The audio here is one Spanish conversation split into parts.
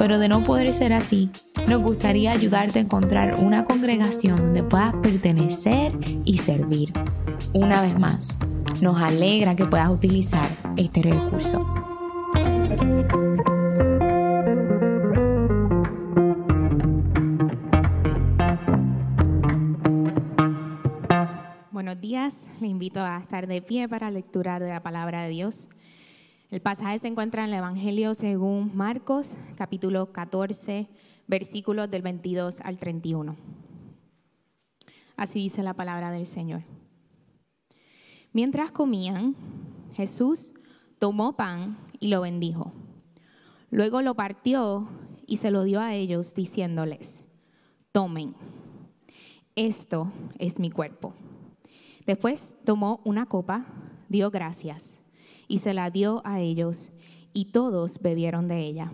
pero de no poder ser así, nos gustaría ayudarte a encontrar una congregación donde puedas pertenecer y servir. Una vez más, nos alegra que puedas utilizar este recurso. Buenos días, le invito a estar de pie para lecturar de la palabra de Dios. El pasaje se encuentra en el Evangelio según Marcos, capítulo 14, versículos del 22 al 31. Así dice la palabra del Señor. Mientras comían, Jesús tomó pan y lo bendijo. Luego lo partió y se lo dio a ellos, diciéndoles, tomen, esto es mi cuerpo. Después tomó una copa, dio gracias y se la dio a ellos, y todos bebieron de ella.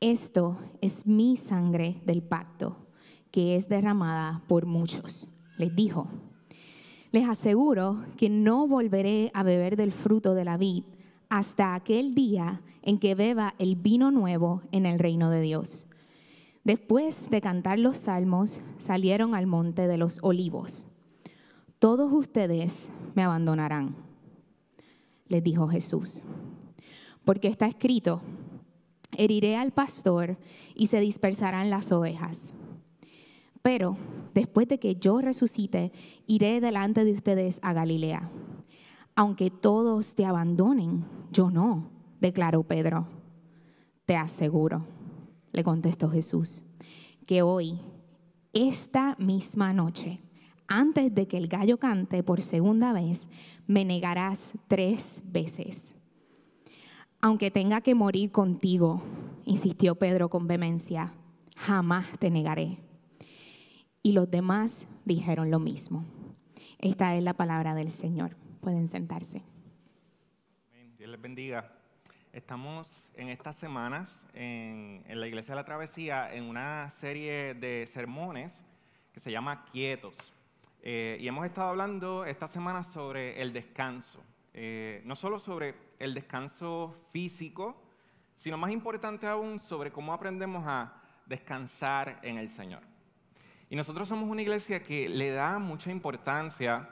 Esto es mi sangre del pacto, que es derramada por muchos. Les dijo, les aseguro que no volveré a beber del fruto de la vid hasta aquel día en que beba el vino nuevo en el reino de Dios. Después de cantar los salmos, salieron al monte de los olivos. Todos ustedes me abandonarán les dijo Jesús. Porque está escrito, heriré al pastor y se dispersarán las ovejas. Pero después de que yo resucite, iré delante de ustedes a Galilea. Aunque todos te abandonen, yo no, declaró Pedro. Te aseguro, le contestó Jesús, que hoy, esta misma noche, antes de que el gallo cante por segunda vez, me negarás tres veces. Aunque tenga que morir contigo, insistió Pedro con vehemencia, jamás te negaré. Y los demás dijeron lo mismo. Esta es la palabra del Señor. Pueden sentarse. Dios les bendiga. Estamos en estas semanas en, en, la Iglesia de la Travesía en una serie de sermones que se llama Quietos. Eh, y hemos estado hablando esta semana sobre el descanso. Eh, no solo sobre el descanso físico, sino más importante aún sobre cómo aprendemos a descansar en el Señor. Y nosotros somos una iglesia que le da mucha importancia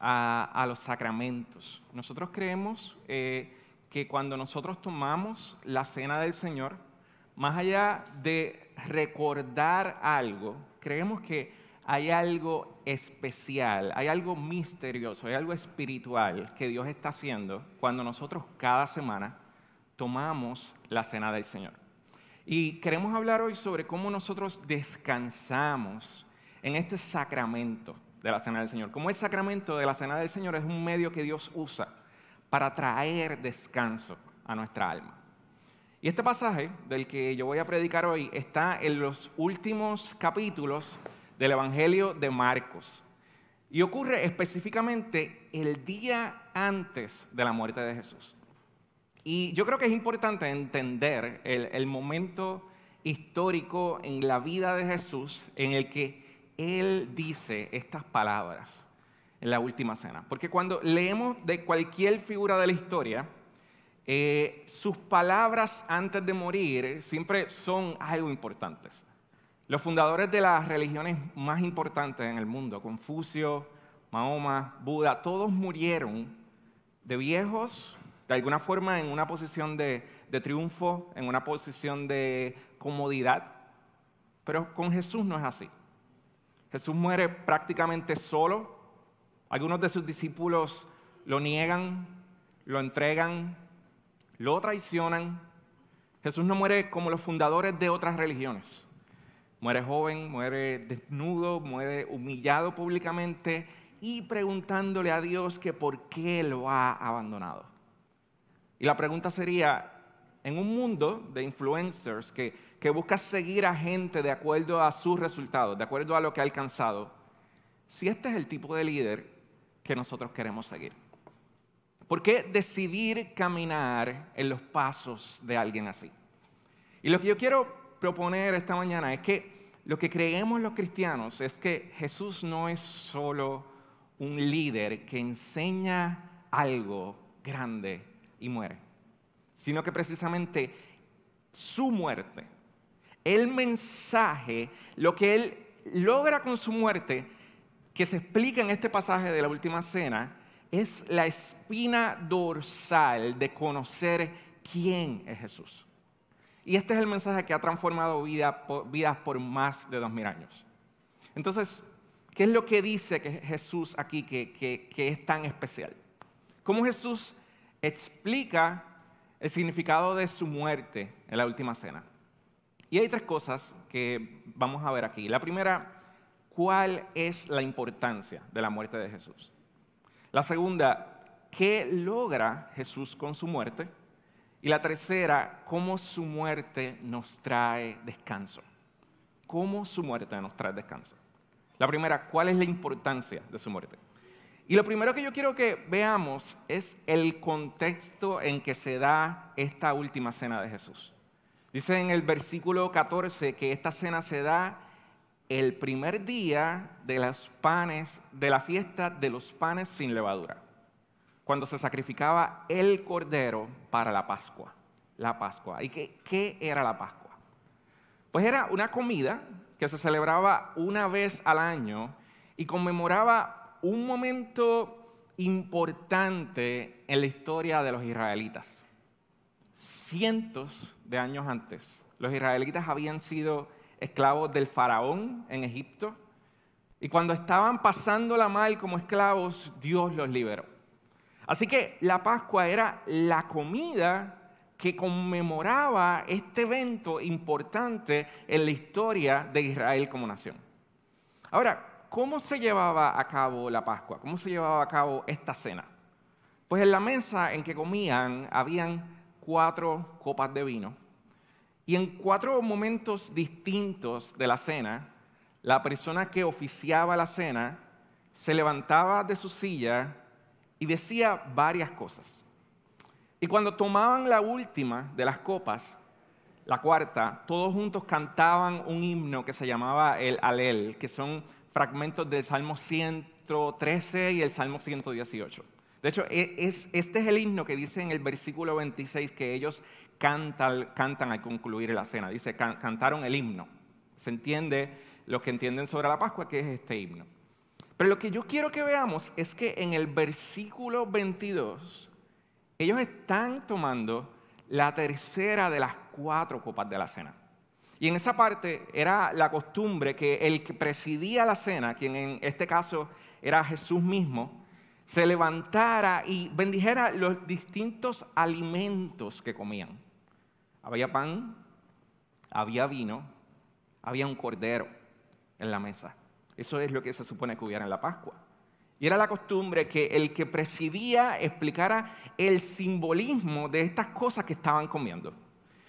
a, los sacramentos. Nosotros creemos eh, que cuando nosotros tomamos la cena del Señor, más allá de recordar algo, creemos que hay algo especial, hay algo misterioso, hay algo espiritual que Dios está haciendo cuando nosotros cada semana tomamos la cena del Señor. Y queremos hablar hoy sobre cómo nosotros descansamos en este sacramento de la cena del Señor. Cómo el sacramento de la cena del Señor es un medio que Dios usa para traer descanso a nuestra alma. Y este pasaje del que yo voy a predicar hoy está en los últimos capítulos del Evangelio de Marcos. Y ocurre específicamente el día antes de la muerte de Jesús. Y yo creo que es importante entender el, momento histórico en la vida de Jesús en el que Él dice estas palabras en la última cena. Porque cuando leemos de cualquier figura de la historia, eh, sus palabras antes de morir siempre son algo importantes. Los fundadores de las religiones más importantes en el mundo, Confucio, Mahoma, Buda, todos murieron de viejos, de alguna forma en una posición de, triunfo, en una posición de comodidad. Pero con Jesús no es así. Jesús muere prácticamente solo. Algunos de sus discípulos lo niegan, lo entregan, lo traicionan. Jesús no muere como los fundadores de otras religiones. Muere joven, muere desnudo, muere humillado públicamente y preguntándole a Dios que por qué lo ha abandonado. Y la pregunta sería, en un mundo de influencers que, que busca seguir a gente de acuerdo a sus resultados, de acuerdo a lo que ha alcanzado, si este es el tipo de líder que nosotros queremos seguir. ¿Por qué decidir caminar en los pasos de alguien así? Y lo que yo quiero proponer esta mañana es que lo que creemos los cristianos es que Jesús no es solo un líder que enseña algo grande y muere, sino que precisamente su muerte, el mensaje, lo que él logra con su muerte, que se explica en este pasaje de la última cena, es la espina dorsal de conocer quién es Jesús. Y este es el mensaje que ha transformado vidas por más de dos mil años. Entonces, ¿qué es lo que dice que Jesús aquí que, que es tan especial? ¿Cómo Jesús explica el significado de su muerte en la última cena? Y hay tres cosas que vamos a ver aquí. La primera, ¿cuál es la importancia de la muerte de Jesús? La segunda, ¿qué logra Jesús con su muerte? Y la tercera, ¿cómo su muerte nos trae descanso? ¿Cómo su muerte nos trae descanso? La primera, ¿cuál es la importancia de su muerte? Y lo primero que yo quiero que veamos es el contexto en que se da esta última cena de Jesús. Dice en el versículo 14 que esta cena se da el primer día de los panes, de la fiesta de los panes sin levadura, cuando se sacrificaba el cordero para la Pascua. La Pascua. ¿Y qué, era la Pascua? Pues era una comida que se celebraba una vez al año y conmemoraba un momento importante en la historia de los israelitas. Cientos de años antes, los israelitas habían sido esclavos del faraón en Egipto. Y cuando estaban pasando la mal como esclavos, Dios los liberó. Así que la Pascua era la comida que conmemoraba este evento importante en la historia de Israel como nación. Ahora, ¿cómo se llevaba a cabo la Pascua? ¿Cómo se llevaba a cabo esta cena? Pues en la mesa en que comían habían cuatro copas de vino y en cuatro momentos distintos de la cena, la persona que oficiaba la cena se levantaba de su silla y decía varias cosas. Y cuando tomaban la última de las copas, la cuarta, todos juntos cantaban un himno que se llamaba el Alel, que son fragmentos del Salmo 113 y el Salmo 118. De hecho, e, este es el himno que dice en el versículo 26 que ellos cantan, al concluir la cena. Dice, cantaron el himno. Se entiende lo que entienden sobre la Pascua, que es este himno. Pero lo que yo quiero que veamos es que en el versículo 22, ellos están tomando la tercera de las cuatro copas de la cena. Y en esa parte era la costumbre que el que presidía la cena, quien en este caso era Jesús mismo, se levantara y bendijera los distintos alimentos que comían. Había pan, había vino, había un cordero en la mesa. Eso es lo que se supone que hubiera en la Pascua. Y era la costumbre que el que presidía explicara el simbolismo de estas cosas que estaban comiendo.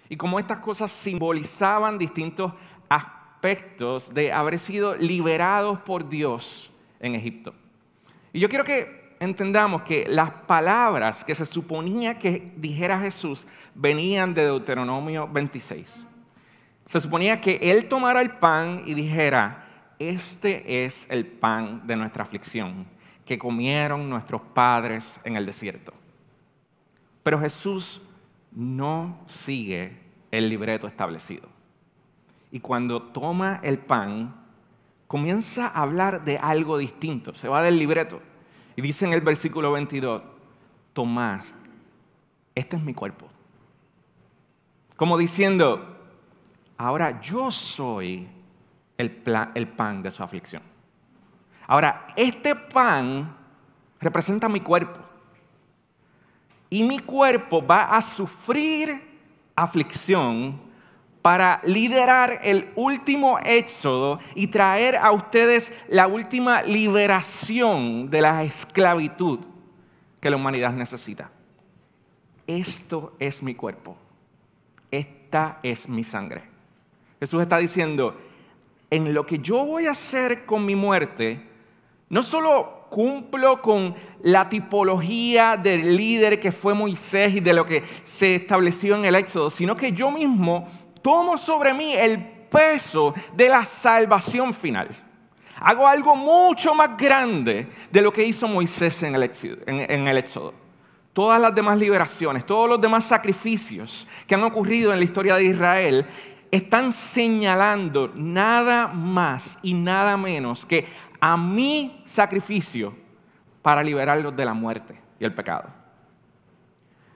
Y cómo estas cosas simbolizaban distintos aspectos de haber sido liberados por Dios en Egipto. Y yo quiero que entendamos que las palabras que se suponía que dijera Jesús venían de Deuteronomio 26. Se suponía que Él tomara el pan y dijera, este es el pan de nuestra aflicción que comieron nuestros padres en el desierto. Pero Jesús no sigue el libreto establecido. Y cuando toma el pan, comienza a hablar de algo distinto, se va del libreto. Y dice en el versículo 22, Tomás, este es mi cuerpo. Como diciendo, ahora yo soy el, pan de su aflicción. Ahora, este pan representa mi cuerpo. Y mi cuerpo va a sufrir aflicción para liderar el último éxodo y traer a ustedes la última liberación de la esclavitud que la humanidad necesita. Esto es mi cuerpo. esta es mi sangre. Jesús está diciendo, en lo que yo voy a hacer con mi muerte, no solo cumplo con la tipología del líder que fue Moisés y de lo que se estableció en el Éxodo, sino que yo mismo tomo sobre mí el peso de la salvación final. Hago algo mucho más grande de lo que hizo Moisés en el, Éxodo. Todas las demás liberaciones, todos los demás sacrificios que han ocurrido en la historia de Israel están señalando nada más y nada menos que a mi sacrificio para liberarlos de la muerte y el pecado.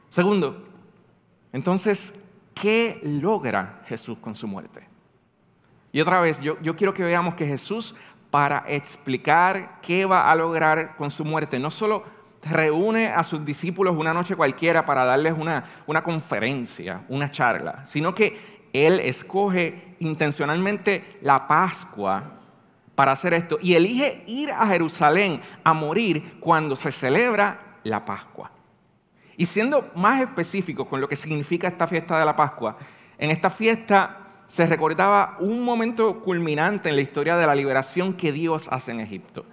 Segundo, entonces, ¿qué logra Jesús con su muerte? Y otra vez, yo, yo quiero que veamos que Jesús para explicar qué va a lograr con su muerte. No solo reúne a sus discípulos una noche cualquiera para darles una, una conferencia, una charla, sino que Él escoge intencionalmente la Pascua para hacer esto y elige ir a Jerusalén a morir cuando se celebra la Pascua. Y siendo más específico con lo que significa esta fiesta de la Pascua, en esta fiesta se recordaba un momento culminante en la historia de la liberación que Dios hace en Egipto.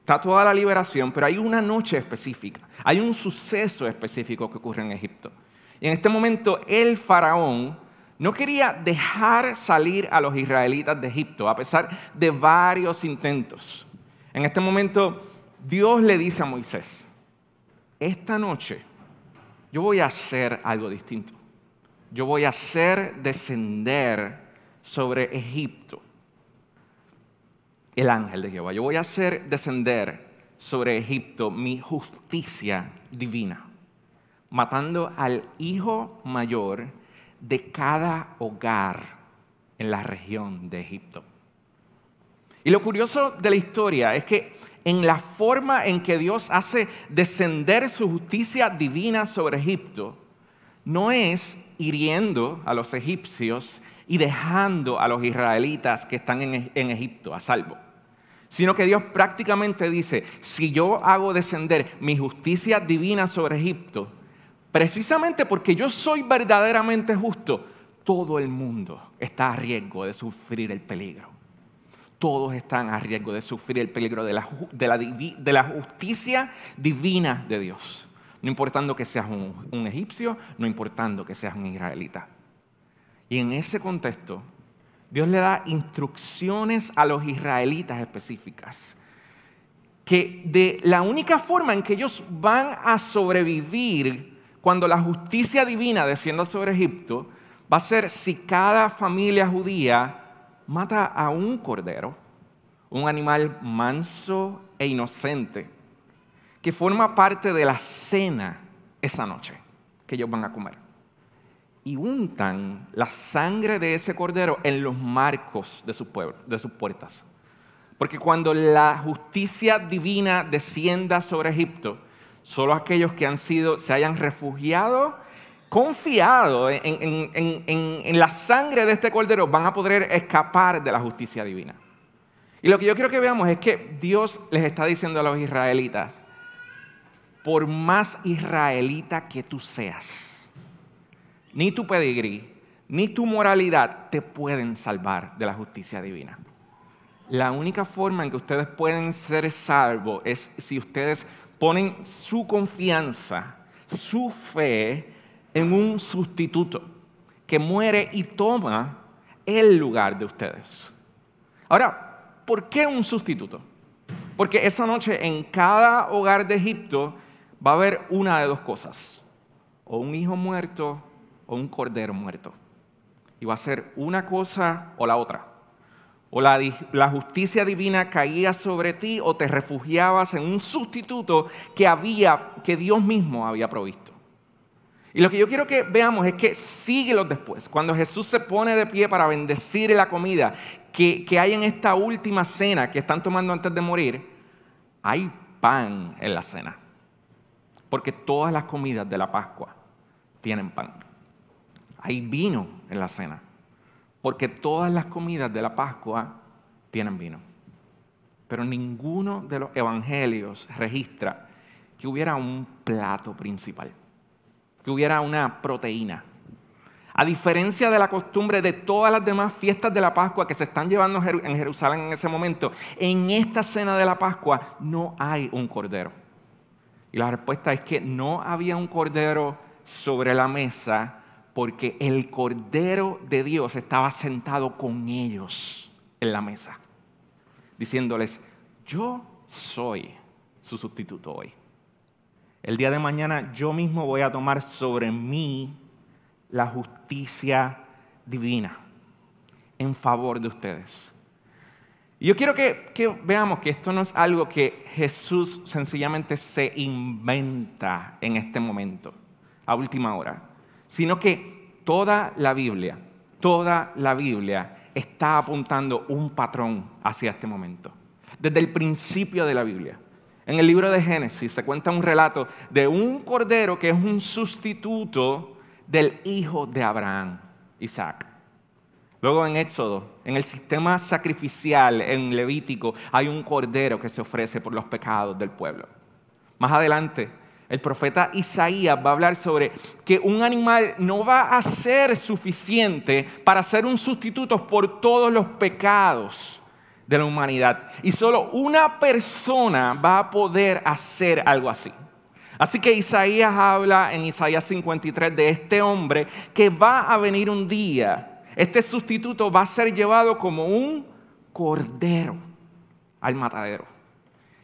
Está toda la liberación, pero hay una noche específica, hay un suceso específico que ocurre en Egipto. Y en este momento el faraón no quería dejar salir a los israelitas de Egipto, a pesar de varios intentos. En este momento Dios le dice a Moisés, esta noche yo voy a hacer algo distinto. Yo voy a hacer descender sobre Egipto el ángel de Jehová. Yo voy a hacer descender sobre Egipto mi justicia divina, matando al hijo mayor de cada hogar en la región de Egipto. Y lo curioso de la historia es que en la forma en que Dios hace descender su justicia divina sobre Egipto, no es hiriendo a los egipcios y dejando a los israelitas que están en, Egipto a salvo. Sino que Dios prácticamente dice, si yo hago descender mi justicia divina sobre Egipto, precisamente porque yo soy verdaderamente justo, todo el mundo está a riesgo de sufrir el peligro. Todos están a riesgo de sufrir el peligro de la, justicia divina de Dios. No importando que seas un egipcio, no importando que seas un israelita. Y en ese contexto, Dios le da instrucciones a los israelitas específicas. Que de la única forma en que ellos van a sobrevivir cuando la justicia divina descienda sobre Egipto va a ser si cada familia judía mata a un cordero, un animal manso e inocente, que forma parte de la cena esa noche que ellos van a comer y untan la sangre de ese cordero en los marcos de, sus puertas. Porque cuando la justicia divina descienda sobre Egipto, solo aquellos que han sido, se hayan refugiado, confiado en, en la sangre de este cordero, van a poder escapar de la justicia divina. Y lo que yo quiero que veamos es que Dios les está diciendo a los israelitas, por más israelita que tú seas, ni tu pedigrí, ni tu moralidad te pueden salvar de la justicia divina. La única forma en que ustedes pueden ser salvos es si ustedes ponen su confianza, su fe en un sustituto que muere y toma el lugar de ustedes. Ahora, ¿por qué un sustituto? Porque esa noche en cada hogar de Egipto va a haber una de dos cosas. O un hijo muerto o un cordero muerto. Y va a ser una cosa o la otra. O la, justicia divina caía sobre ti o te refugiabas en un sustituto que había, que Dios mismo había provisto. Y lo que yo quiero que veamos es que síguelos después. Cuando Jesús se pone de pie para bendecir la comida que, que hay en esta última cena que están tomando antes de morir, hay pan en la cena. Porque todas las comidas de la Pascua tienen pan hay vino en la cena, porque todas las comidas de la Pascua tienen vino. Pero ninguno de los evangelios registra que hubiera un plato principal, que hubiera una proteína, A diferencia de la costumbre de todas las demás fiestas de la Pascua que se están llevando en Jerusalén en ese momento, en esta cena de la Pascua no hay un cordero. Y la respuesta es que no había un cordero sobre la mesa porque el cordero de Dios estaba sentado con ellos en la mesa, diciéndoles, yo soy su sustituto hoy. El día de mañana yo mismo voy a tomar sobre mí la justicia divina en favor de ustedes. Y yo quiero que, veamos que esto no es algo que Jesús sencillamente se inventa en este momento, a última hora, sino que toda la Biblia, toda la Biblia está apuntando un patrón hacia este momento. Desde el principio de la Biblia. En el libro de Génesis se cuenta un relato de un cordero que es un sustituto del hijo de Abraham, Isaac. Luego en Éxodo, en el sistema sacrificial en Levítico, hay un cordero que se ofrece por los pecados del pueblo. Más adelante, el profeta Isaías va a hablar sobre que un animal no va a ser suficiente para ser un sustituto por todos los pecados de la humanidad. Y solo una persona va a poder hacer algo así. Así que Isaías habla en Isaías 53 de este hombre que va a venir un día. Este sustituto va a ser llevado como un cordero al matadero.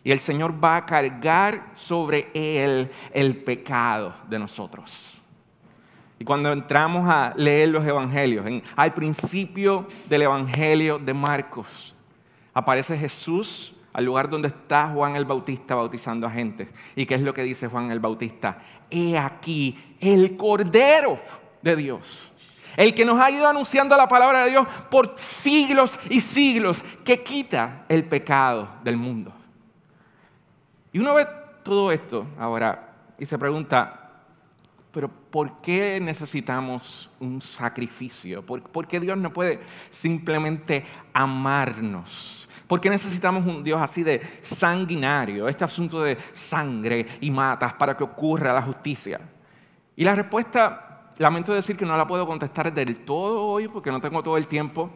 Y el Señor va a cargar sobre él el pecado de nosotros. Y cuando entramos a leer los evangelios, al principio del evangelio de Marcos, aparece Jesús al lugar donde está Juan el Bautista bautizando a gente. ¿Y qué es lo que dice Juan el Bautista? He aquí el Cordero de Dios. El que nos ha ido anunciando la palabra de Dios por siglos y siglos, que quita el pecado del mundo. Y uno ve todo esto ahora y se pregunta, pero ¿por qué necesitamos un sacrificio? ¿Por, qué Dios no puede simplemente amarnos? ¿Por qué necesitamos un Dios así de sanguinario? Este asunto de sangre y matas para que ocurra la justicia. Y la respuesta, lamento decir que no la puedo contestar del todo hoy porque no tengo todo el tiempo,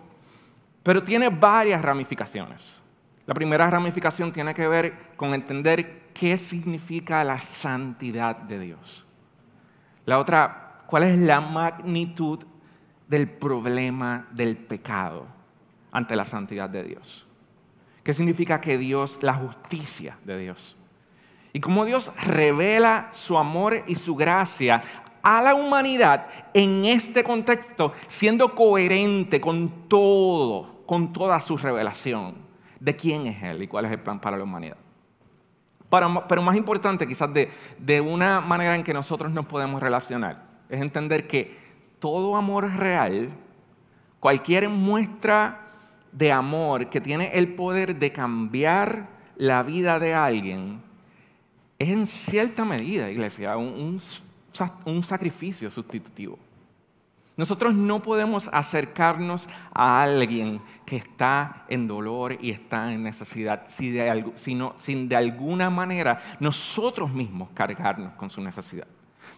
pero tiene varias ramificaciones. La primera ramificación tiene que ver con entender qué significa la santidad de Dios. La otra, cuál es la magnitud del problema del pecado ante la santidad de Dios. ¿Qué significa que Dios, la justicia de Dios? Y cómo Dios revela su amor y su gracia a la humanidad en este contexto, siendo coherente con todo, con toda su revelación de quién es Él y cuál es el plan para la humanidad. pero más importante quizás de, una manera en que nosotros nos podemos relacionar, es entender que todo amor real, cualquier muestra de amor que tiene el poder de cambiar la vida de alguien es en cierta medida, iglesia, un, sacrificio sustitutivo. Nosotros no podemos acercarnos a alguien que está en dolor y está en necesidad, sino sin de alguna manera nosotros mismos cargarnos con su necesidad.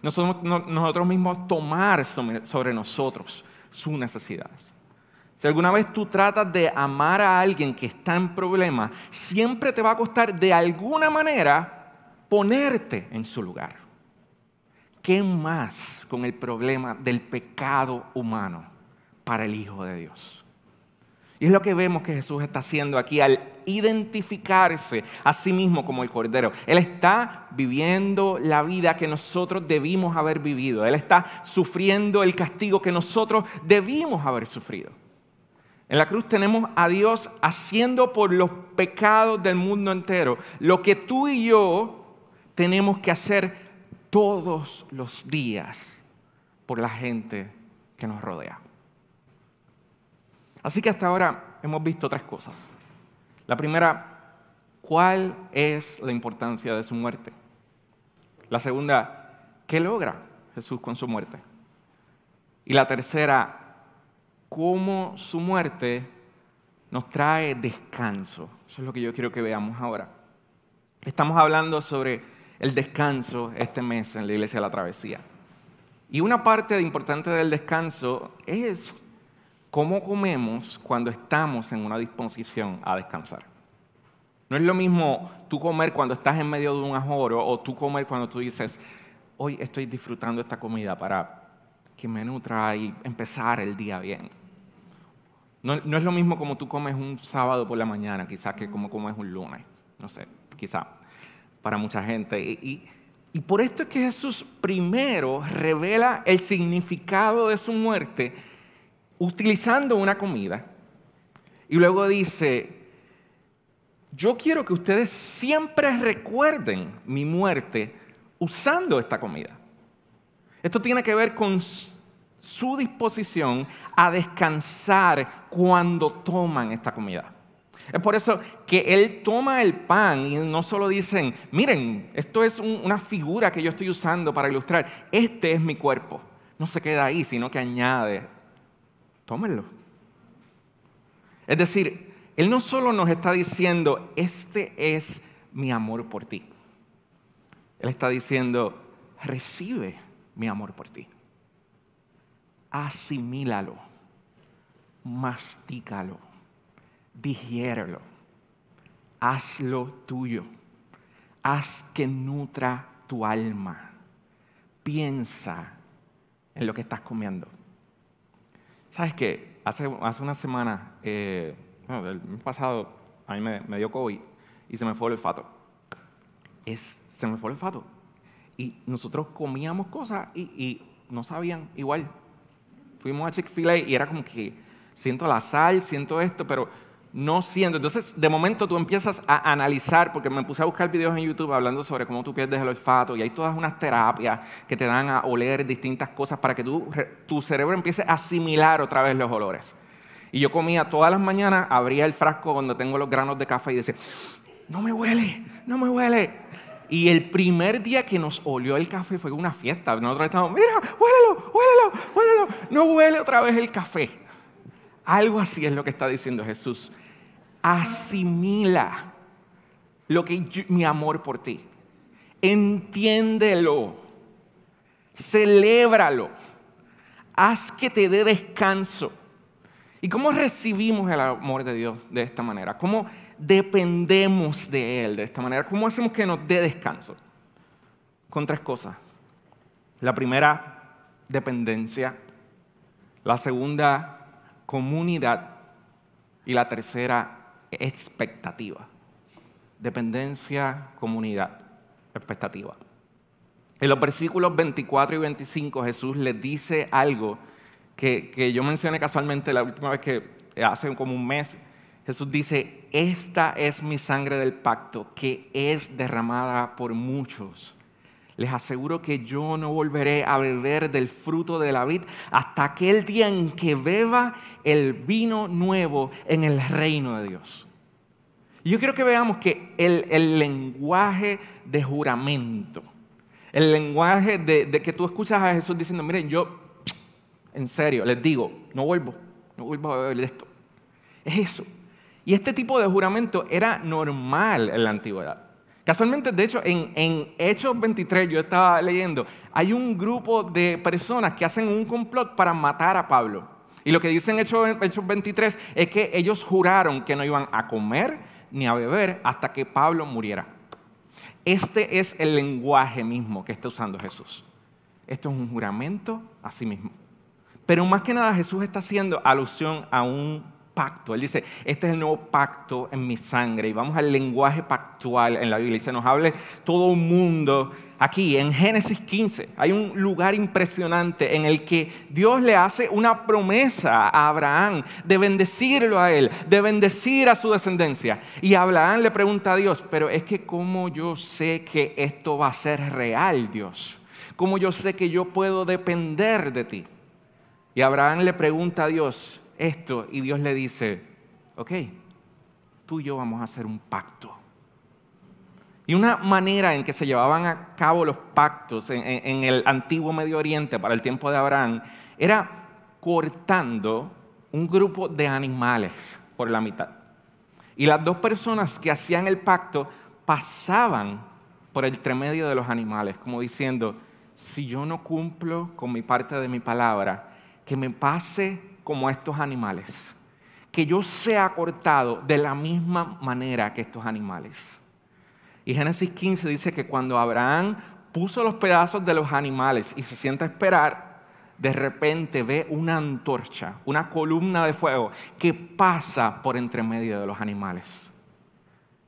Nosotros, nosotros mismos tomar sobre nosotros sus necesidades. Si alguna vez tú tratas de amar a alguien que está en problema, siempre te va a costar de alguna manera ponerte en su lugar. ¿Qué más con el problema del pecado humano para el Hijo de Dios? Y es lo que vemos que Jesús está haciendo aquí al identificarse a sí mismo como el Cordero. Él está viviendo la vida que nosotros debimos haber vivido. Él está sufriendo el castigo que nosotros debimos haber sufrido. En la cruz tenemos a Dios haciendo por los pecados del mundo entero lo que tú y yo tenemos que hacer todos los días por la gente que nos rodea. Así que hasta ahora hemos visto tres cosas. La primera, ¿cuál es la importancia de su muerte? La segunda, ¿qué logra Jesús con su muerte? Y la tercera, cómo su muerte nos trae descanso. Eso es lo que yo quiero que veamos ahora. Estamos hablando sobre el descanso este mes en la iglesia de la travesía. Y una parte importante del descanso es cómo comemos cuando estamos en una disposición a descansar. No es lo mismo tú comer cuando estás en medio de un ajoro o tú comer cuando tú dices, hoy estoy disfrutando esta comida para que me nutra y empezar el día bien. No, es lo mismo como tú comes un sábado por la mañana, quizás que como comes un lunes. No sé, quizás para mucha gente. Y, por esto es que Jesús primero revela el significado de su muerte utilizando una comida. Y luego dice, yo quiero que ustedes siempre recuerden mi muerte usando esta comida. Esto tiene que ver con su disposición a descansar cuando toman esta comida. Es por eso que Él toma el pan y no solo dicen, miren, esto es una figura que yo estoy usando para ilustrar, este es mi cuerpo. No se queda ahí, sino que añade, tómenlo. Es decir, Él no solo nos está diciendo, este es mi amor por ti. Él está diciendo, recibe mi amor por ti. Asimílalo, mastícalo digiérelo, hazlo tuyo, haz que nutra tu alma, piensa en lo que estás comiendo. ¿Sabes qué? Hace, hace una semana, eh, bueno, el mes pasado, a mí me, dio COVID y se me fue el olfato. Es, se me fue el olfato. Y nosotros comíamos cosas y, no sabían igual. Fuimos a Chick-fil-A y era como que siento la sal, siento esto, pero no siendo. Entonces, de momento tú empiezas a analizar, porque me puse a buscar videos en YouTube hablando sobre cómo tú pierdes el olfato, y hay todas unas terapias que te dan a oler distintas cosas para que tu cerebro empiece a asimilar otra vez los olores. Y yo comía todas las mañanas, abría el frasco donde tengo los granos de café y decía, no me huele, no me huele. Y el primer día que nos olió el café fue una fiesta. Nosotros estábamos, mira, huélelo, huélelo, huélelo. No huele otra vez el café. Algo así es lo que está diciendo Jesús asimila lo que mi amor por ti. Entiéndelo. Celébralo. Haz que te dé descanso. ¿Y cómo recibimos el amor de Dios de esta manera? ¿Cómo dependemos de Él de esta manera? ¿Cómo hacemos que nos dé descanso? Con tres cosas. La primera, dependencia. La segunda, comunidad. Y la tercera, expectativa. Dependencia, comunidad, expectativa. En los versículos 24 y 25 Jesús les dice algo que, que yo mencioné casualmente la última vez que hace como un mes. Jesús dice, esta es mi sangre del pacto que es derramada por muchos. Les aseguro que yo no volveré a beber del fruto de la vid hasta aquel día en que beba el vino nuevo en el reino de Dios. Y yo quiero que veamos que el, lenguaje de juramento, el lenguaje de, de, que tú escuchas a Jesús diciendo, miren, yo, en serio, les digo, no vuelvo, no vuelvo a beber esto. Es eso. Y este tipo de juramento era normal en la antigüedad. Casualmente, de hecho, en, Hechos 23, yo estaba leyendo, hay un grupo de personas que hacen un complot para matar a Pablo. Y lo que dicen Hechos, Hechos 23 es que ellos juraron que no iban a comer, ni a beber hasta que Pablo muriera. Este es el lenguaje mismo que está usando Jesús. Esto es un juramento a sí mismo. Pero más que nada Jesús está haciendo alusión a un pacto. Él dice, este es el nuevo pacto en mi sangre. Y vamos al lenguaje pactual en la Biblia. Y se nos habla todo un mundo. Aquí, en Génesis 15, hay un lugar impresionante en el que Dios le hace una promesa a Abraham de bendecirlo a él, de bendecir a su descendencia. Y Abraham le pregunta a Dios, pero es que ¿cómo yo sé que esto va a ser real, Dios? ¿Cómo yo sé que yo puedo depender de ti? Y Abraham le pregunta a Dios, esto y Dios le dice, ok, tú y yo vamos a hacer un pacto. Y una manera en que se llevaban a cabo los pactos en, el antiguo Medio Oriente para el tiempo de Abraham era cortando un grupo de animales por la mitad. Y las dos personas que hacían el pacto pasaban por el tremedio de los animales, como diciendo, si yo no cumplo con mi parte de mi palabra, que me pase como estos animales, que yo sea cortado de la misma manera que estos animales. Y Génesis 15 dice que cuando Abraham puso los pedazos de los animales y se sienta a esperar, de repente ve una antorcha, una columna de fuego que pasa por entre medio de los animales.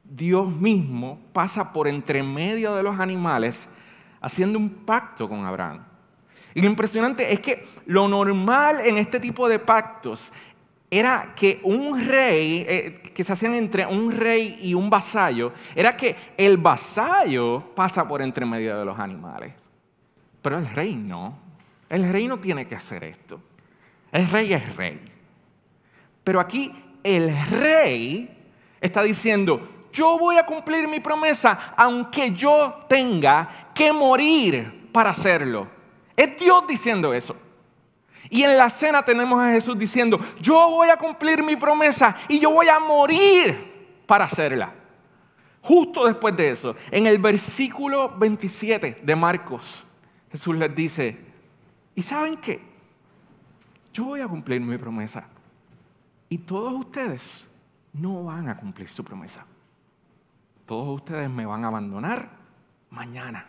Dios mismo pasa por entre medio de los animales haciendo un pacto con Abraham. Y lo impresionante es que lo normal en este tipo de pactos era que un rey, eh, que se hacían entre un rey y un vasallo, era que el vasallo pasa por entre medio de los animales. Pero el rey no. El rey no tiene que hacer esto. El rey es rey. Pero aquí el rey está diciendo, yo voy a cumplir mi promesa aunque yo tenga que morir para hacerlo. Es Dios diciendo eso. Y en la cena tenemos a Jesús diciendo, yo voy a cumplir mi promesa y yo voy a morir para hacerla. Justo después de eso, en el versículo 27 de Marcos, Jesús les dice, ¿y saben qué? Yo voy a cumplir mi promesa y todos ustedes no van a cumplir su promesa. Todos ustedes me van a abandonar mañana.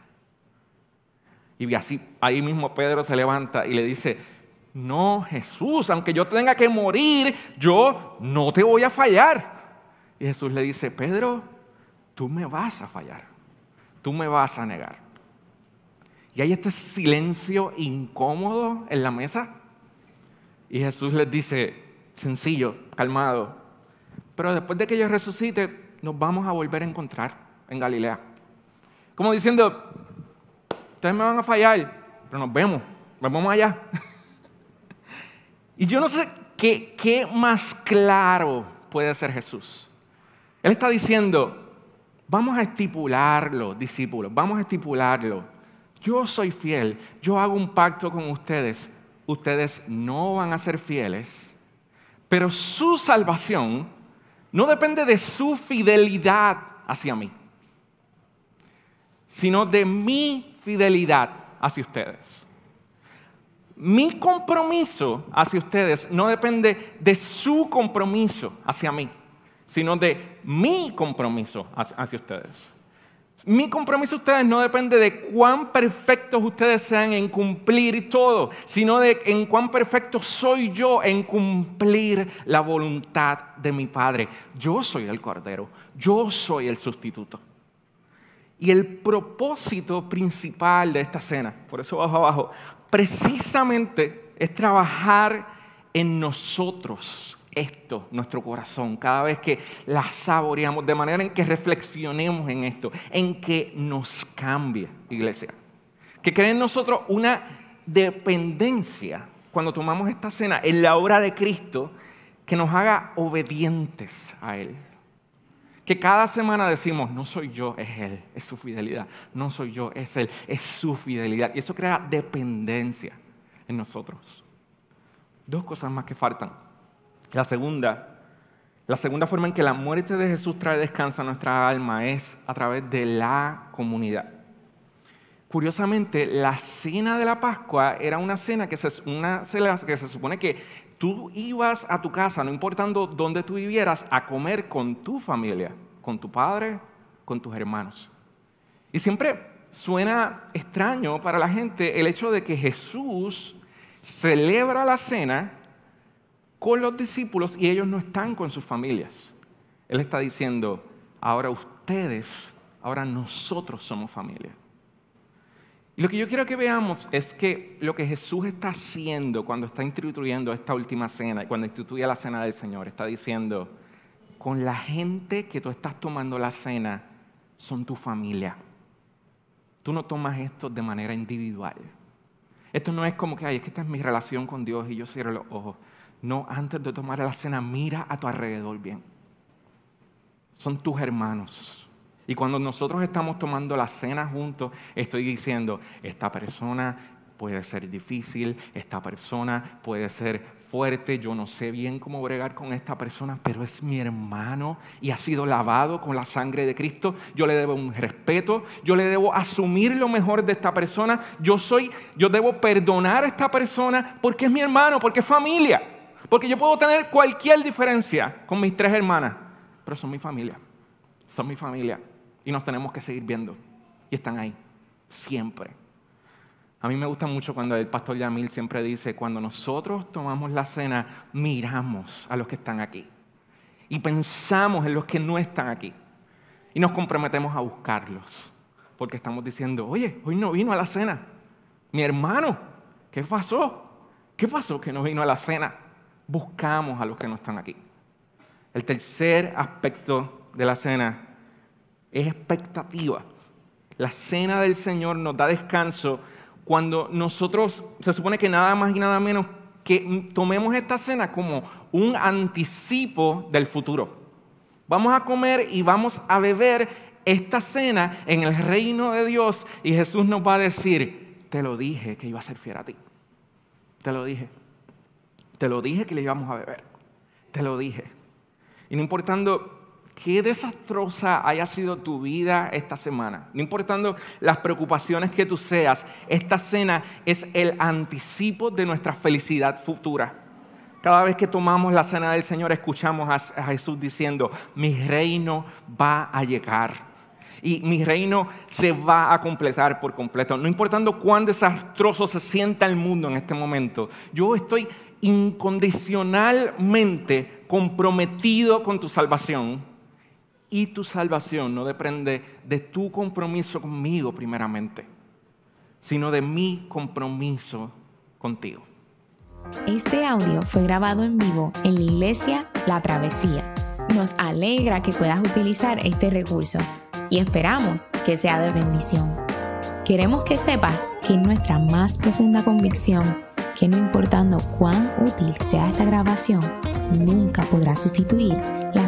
Y así, ahí mismo Pedro se levanta y le dice, no, Jesús, aunque yo tenga que morir, yo no te voy a fallar. Y Jesús le dice, Pedro, tú me vas a fallar, tú me vas a negar. Y hay este silencio incómodo en la mesa. Y Jesús les dice, sencillo, calmado, pero después de que yo resucite, nos vamos a volver a encontrar en Galilea. Como diciendo, ustedes me van a fallar, pero nos vemos, nos vemos allá. Y yo no sé qué, qué más claro puede ser Jesús. Él está diciendo, vamos a estipularlo, discípulos, vamos a estipularlo. Yo soy fiel, yo hago un pacto con ustedes. Ustedes no van a ser fieles, pero su salvación no depende de su fidelidad hacia mí, sino de mi fidelidad hacia ustedes mi compromiso hacia ustedes no depende de su compromiso hacia mí, sino de mi compromiso hacia ustedes. Mi compromiso a ustedes no depende de cuán perfectos ustedes sean en cumplir todo, sino de en cuán perfecto soy yo en cumplir la voluntad de mi Padre. Yo soy el Cordero, yo soy el sustituto. Y el propósito principal de esta cena, por eso bajo abajo, precisamente es trabajar en nosotros esto, nuestro corazón, cada vez que la saboreamos, de manera en que reflexionemos en esto, en que nos cambie, iglesia. Que cree en nosotros una dependencia cuando tomamos esta cena en la obra de Cristo que nos haga obedientes a Él. Que cada semana decimos, no soy yo, es Él, es su fidelidad. No soy yo, es Él, es su fidelidad. Y eso crea dependencia en nosotros. Dos cosas más que faltan. La segunda, la segunda forma en que la muerte de Jesús trae descanso a nuestra alma es a través de la comunidad. Curiosamente, la cena de la Pascua era una cena que se, una cena que se supone que tú ibas a tu casa, no importando dónde tú vivieras, a comer con tu familia, con tu padre, con tus hermanos. Y siempre suena extraño para la gente el hecho de que Jesús celebra la cena con los discípulos y ellos no están con sus familias. Él está diciendo, ahora ustedes, ahora nosotros somos familia. Y lo que yo quiero que veamos es que lo que Jesús está haciendo cuando está instituyendo esta última cena, cuando instituye la cena del Señor, está diciendo, con la gente que tú estás tomando la cena, son tu familia. Tú no tomas esto de manera individual. Esto no es como que, ay, es que esta es mi relación con Dios y yo cierro los ojos. No, antes de tomar la cena, mira a tu alrededor bien. Son tus hermanos y cuando nosotros estamos tomando la cena juntos, estoy diciendo, esta persona puede ser difícil, esta persona puede ser fuerte, yo no sé bien cómo bregar con esta persona, pero es mi hermano y ha sido lavado con la sangre de Cristo. Yo le debo un respeto, yo le debo asumir lo mejor de esta persona. Yo soy, yo debo perdonar a esta persona porque es mi hermano, porque es familia. Porque yo puedo tener cualquier diferencia con mis tres hermanas, pero son mi familia. Son mi familia y nos tenemos que seguir viendo. Y están ahí, siempre. A mí me gusta mucho cuando el pastor Yamil siempre dice, cuando nosotros tomamos la cena, miramos a los que están aquí y pensamos en los que no están aquí y nos comprometemos a buscarlos, porque estamos diciendo, oye, hoy no vino a la cena, mi hermano, ¿qué pasó? ¿Qué pasó que no vino a la cena? Buscamos a los que no están aquí. El tercer aspecto de la cena es expectativa. La cena del Señor nos da descanso cuando nosotros, se supone que nada más y nada menos que tomemos esta cena como un anticipo del futuro. Vamos a comer y vamos a beber esta cena en el reino de Dios y Jesús nos va a decir, te lo dije que iba a ser fiel a ti. Te lo dije. Te lo dije que le íbamos a beber. Te lo dije. Y no importando qué desastrosa haya sido tu vida esta semana, no importando las preocupaciones que tú seas, esta cena es el anticipo de nuestra felicidad futura. Cada vez que tomamos la cena del Señor escuchamos a, Jesús diciendo, mi reino va a llegar y mi reino se va a completar por completo. No importando cuán desastroso se sienta el mundo en este momento, yo estoy incondicionalmente comprometido con tu salvación y tu salvación no depende de tu compromiso conmigo primeramente, sino de mi compromiso contigo. Este audio fue grabado en vivo en la iglesia La Travesía. Nos alegra que puedas utilizar este recurso y esperamos que sea de bendición. Queremos que sepas que nuestra más profunda convicción que no importando cuán útil sea esta grabación, nunca podrá sustituir la